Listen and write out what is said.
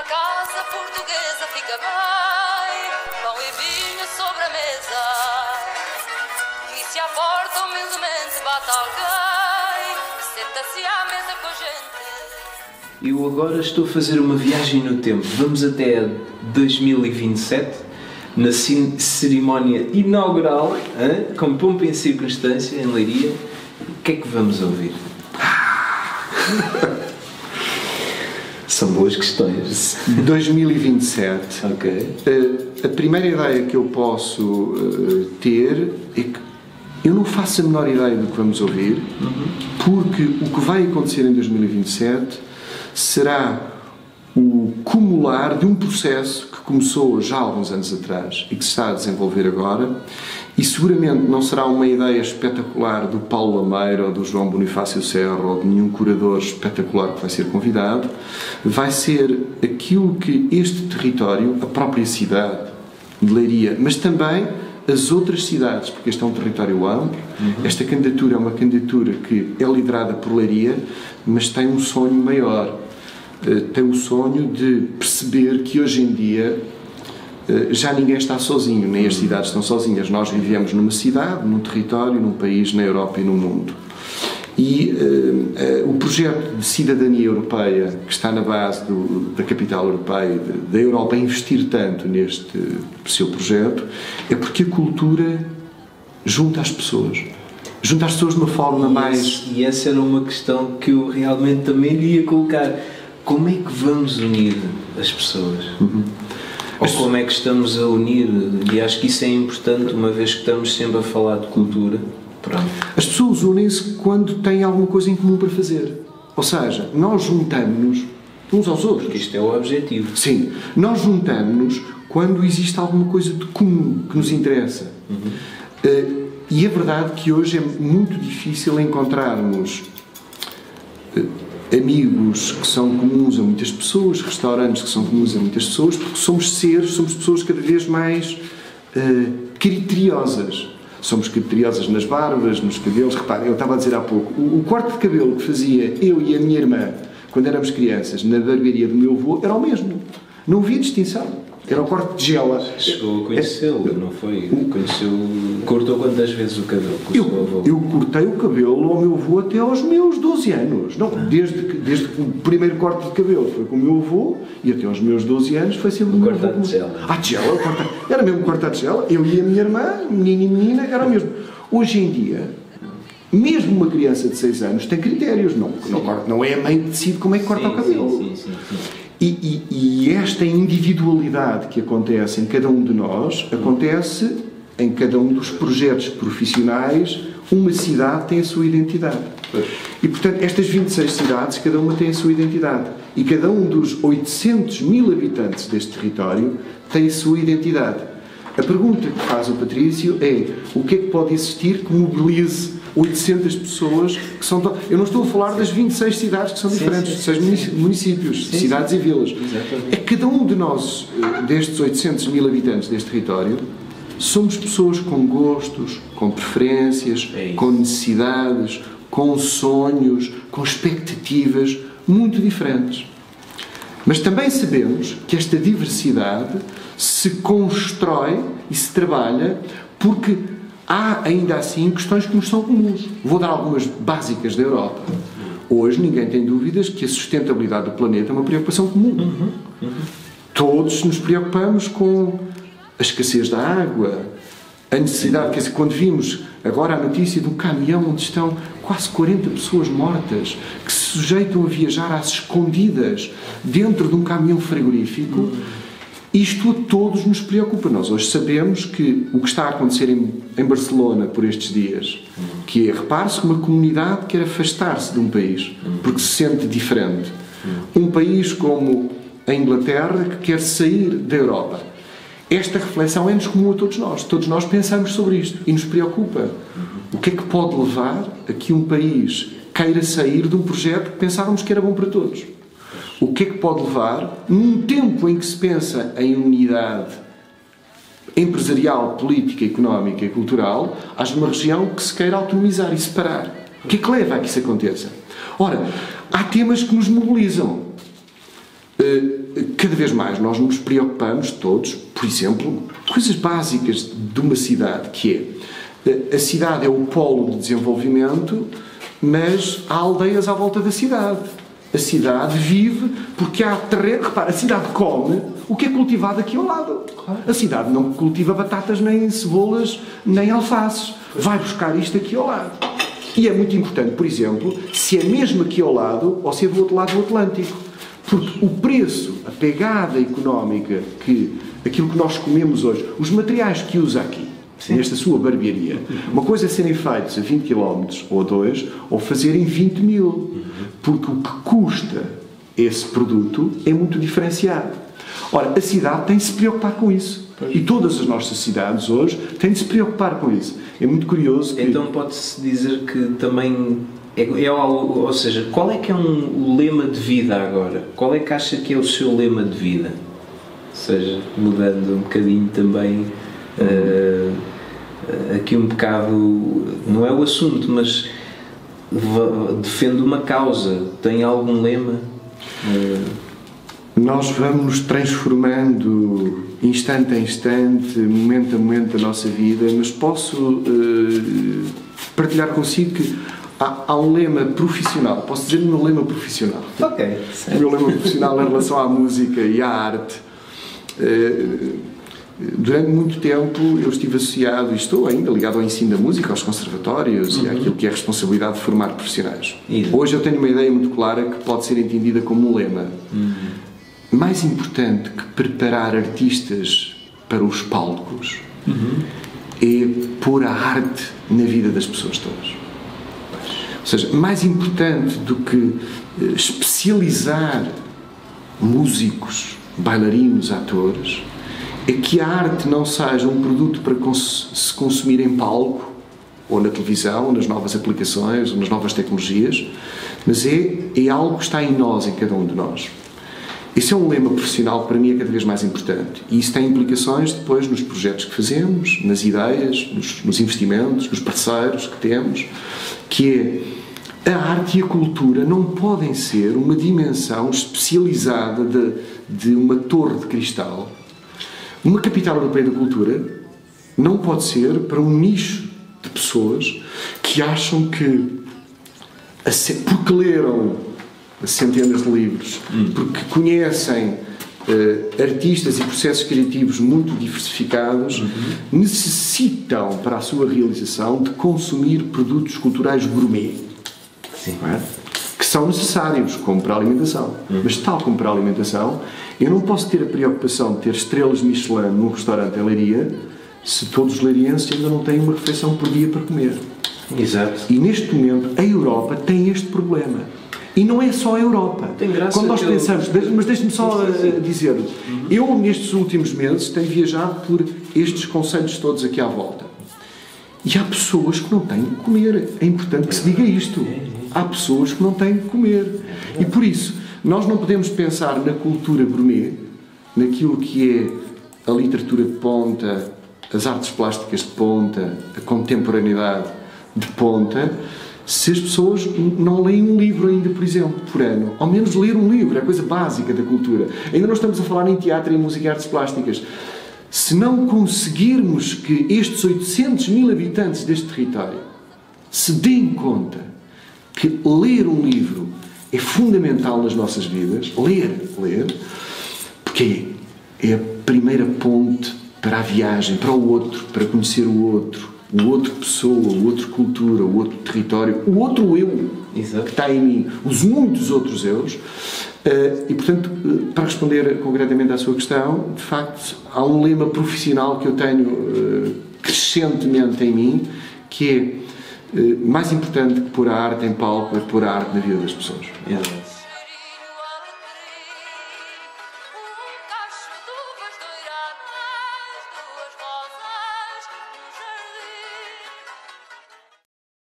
Numa casa portuguesa fica bem, pão e vinho sobre a mesa. E se à porta humildemente bate alguém, senta-se à mesa com a gente. Eu agora estou a fazer uma viagem no tempo. Vamos até 2027, na cerimónia inaugural, hã? com pompa e circunstância, em Leiria. O que é que vamos ouvir? São boas questões. 2027. Ok. Eh, a primeira ideia que eu posso eh, ter é que eu não faço a menor ideia do que vamos ouvir, porque o que vai acontecer em 2027 será o cumular de um processo que começou já há alguns anos atrás e que se está a desenvolver agora. E seguramente não será uma ideia espetacular do Paulo Lameira ou do João Bonifácio Serra ou de nenhum curador espetacular que vai ser convidado. Vai ser aquilo que este território, a própria cidade de Leiria, mas também as outras cidades, porque este é um território amplo. Esta candidatura é uma candidatura que é liderada por Leiria, mas tem um sonho maior. Eh, Tem o sonho de perceber que hoje em dia já ninguém está sozinho, nem as cidades estão sozinhas. Nós vivemos numa cidade, num território, num país, na Europa e no mundo. E eh, eh, o projeto de cidadania europeia, que está na base do- da capital europeia, da Europa, a investir tanto neste seu projeto, é porque a cultura junta as pessoas. Junta as pessoas de uma forma E mais. esse- E essa era uma questão que eu realmente também lhe ia colocar. Como é que vamos unir as pessoas? Ou como é que estamos a unir? E acho que isso é importante, uma vez que estamos sempre a falar de cultura. Pronto. As pessoas unem-se quando têm alguma coisa em comum para fazer. Ou seja, nós juntamos-nos uns aos outros. Porque isto é o objetivo. Sim, nós juntamos-nos quando existe alguma coisa de comum que nos interessa. Eh, e é verdade que hoje é muito difícil encontrarmos eh, amigos que são comuns a muitas pessoas, restaurantes que são comuns a muitas pessoas, porque somos seres, somos pessoas cada vez mais eh, criteriosas. Somos criteriosas nas barbas, nos cabelos. Reparem, eu estava a dizer há pouco, o, o corte de cabelo que fazia eu e a minha irmã quando éramos crianças na barbearia do meu avô era o mesmo. Não havia distinção. Era o corte de gela. Chegou a conhecê-lo, não foi? Conheceu. Cortou quantas vezes o cabelo o seu avô? Eu, eu cortei o cabelo ao meu avô até aos meus 12 anos. Não, desde, que, desde que o primeiro corte de cabelo foi com o meu avô e até aos meus 12 anos foi sempre o meu corte avô. à tigela. À tigela, o corte à- era mesmo o corte à tigela. Eu e a minha irmã, menino e menina, era o mesmo. Hoje em dia, mesmo uma criança de 6 anos tem critérios. Não, não, não é a mãe que decide como é que corta Sim, o cabelo. Sim, sim. E, e- e esta individualidade que acontece em cada um de nós acontece em cada um dos projetos profissionais. Uma cidade tem a sua identidade. E, portanto, estas 26 cidades, cada uma tem a sua identidade. E cada um dos 800 mil habitantes deste território tem a sua identidade. A pergunta que faz o Patrício é o que é que pode existir que mobilize 800 pessoas que são... Eu não estou a falar das 26 cidades que são diferentes, sim, seis munici- municípios, Sim, cidades e vilas. Exatamente. É cada um de nós, eh, destes 800 mil habitantes deste território, somos pessoas com gostos, com preferências, É com necessidades, com sonhos, com expectativas muito diferentes. Mas também sabemos que esta diversidade se constrói e se trabalha porque há ainda assim questões que nos são comuns. Vou dar algumas básicas da Europa. Hoje ninguém tem dúvidas que a sustentabilidade do planeta é uma preocupação comum. Todos nos preocupamos com a escassez da água, a necessidade, quer dizer, quando vimos agora a notícia de um caminhão onde estão quase 40 pessoas mortas que se sujeitam a viajar às escondidas dentro de um caminhão frigorífico, isto a todos nos preocupa. Nós hoje sabemos que o que está a acontecer em, em Barcelona por estes dias, que é, repare-se, uma comunidade quer afastar-se de um país porque se sente diferente. Um país como a Inglaterra que quer sair da Europa. Esta reflexão é-nos comum a todos nós. Todos nós pensamos sobre isto e nos preocupa. O que é que pode levar a que um país queira sair de um projeto que pensávamos que era bom para todos? O que é que pode levar, num tempo em que se pensa em unidade empresarial, política, económica e cultural, haja uma região que se queira autonomizar e separar? O que é que leva a que isso aconteça? Ora, há temas que nos mobilizam. Eh, cada vez mais nós nos preocupamos todos, por exemplo, coisas básicas de uma cidade, que é a cidade é o polo de desenvolvimento, mas há aldeias à volta da cidade. A cidade vive porque há terreno. Repara, a cidade come o que é cultivado aqui ao lado. A cidade não cultiva batatas, nem cebolas, nem alfaces. Vai buscar isto aqui ao lado. E é muito importante, por exemplo, se é mesmo aqui ao lado ou se é do outro lado do Atlântico. Porque o preço, a pegada económica que aquilo que nós comemos hoje, os materiais que usa aqui. Nesta sua barbearia, uma coisa é serem feitos a 20 km ou a 2 ou fazerem 20 mil. Porque o que custa esse produto é muito diferenciado. Ora, a cidade tem de se preocupar com isso. E todas as nossas cidades hoje têm de se preocupar com isso. É muito curioso. Que... Então pode-se dizer que também. É, é, ou seja, qual é que é um, o lema de vida agora? Qual é que acha que é o seu lema de vida? Ou seja, mudando um bocadinho também. Uh, aqui um bocado. Não é o assunto, mas defende uma causa. Tem algum lema? Uh, nós vamos transformando instante a instante, momento a momento da nossa vida, mas posso uh, partilhar consigo que há, há, um lema profissional, posso dizer o meu lema profissional. Ok. O meu lema profissional em relação à música e à arte. Uh, durante muito tempo eu estive associado, e estou ainda ligado ao ensino da música, aos conservatórios uhum. e àquilo que é a responsabilidade de formar profissionais. Isso. Hoje eu tenho uma ideia muito clara que pode ser entendida como um lema. Uhum mais importante que preparar artistas para os palcos uhum. é pôr a arte na vida das pessoas todas. Ou seja, mais importante do que eh, especializar músicos, bailarinos, atores, é que a arte não seja um produto para cons se consumir em palco, ou na televisão, ou nas novas aplicações, ou nas novas tecnologias, mas é, é algo que está em nós, em cada um de nós. Esse é um lema profissional que para mim é cada vez mais importante. E isso tem implicações depois nos projetos que fazemos, nas ideias, nos, nos investimentos, nos parceiros que temos, que é a arte e a cultura não podem ser uma dimensão especializada de, de uma torre de cristal. Uma capital europeia da cultura não pode ser para um nicho de pessoas que acham que, porque leram centenas de livros, hum. porque conhecem uh, artistas e processos criativos muito diversificados, uhum. necessitam para a sua realização de consumir produtos culturais gourmet. Sim. É? Que são necessários, como para a alimentação. Uhum. Mas, tal como para a alimentação, eu não posso ter a preocupação de ter estrelas Michelin num restaurante em Leiria se todos os leirienses ainda não têm uma refeição por dia para comer. Exato. E neste momento a Europa tem este problema e não é só a Europa. Tem graça Quando nós pensamos, eu... mas deixe-me só uh, dizer, uhum. eu nestes últimos meses tenho viajado por estes conselhos todos aqui à volta. E há pessoas que não têm de comer. É importante que se diga isto. Há pessoas que não têm de comer. E por isso, nós não podemos pensar na cultura gourmet, naquilo que é a literatura de ponta, as artes plásticas de ponta, a contemporaneidade de ponta, se as pessoas não leem um livro ainda, por exemplo, por ano. Ao menos ler um livro, é a coisa básica da cultura. Ainda não estamos a falar em teatro, em música e artes plásticas. Se não conseguirmos que estes 800 mil habitantes deste território se deem conta que ler um livro é fundamental nas nossas vidas, ler, ler, porque é a primeira ponte para a viagem, para o outro, para conhecer o outro, o outro pessoa, o outro cultura, o outro território, o outro eu Exato. que está em mim, os muitos outros eus. Uh, e, portanto, uh, para responder concretamente à sua questão, de facto, há um lema profissional que eu tenho uh, crescentemente em mim, que é mais importante que pôr a arte em palco é pôr a arte na vida das pessoas. Exato.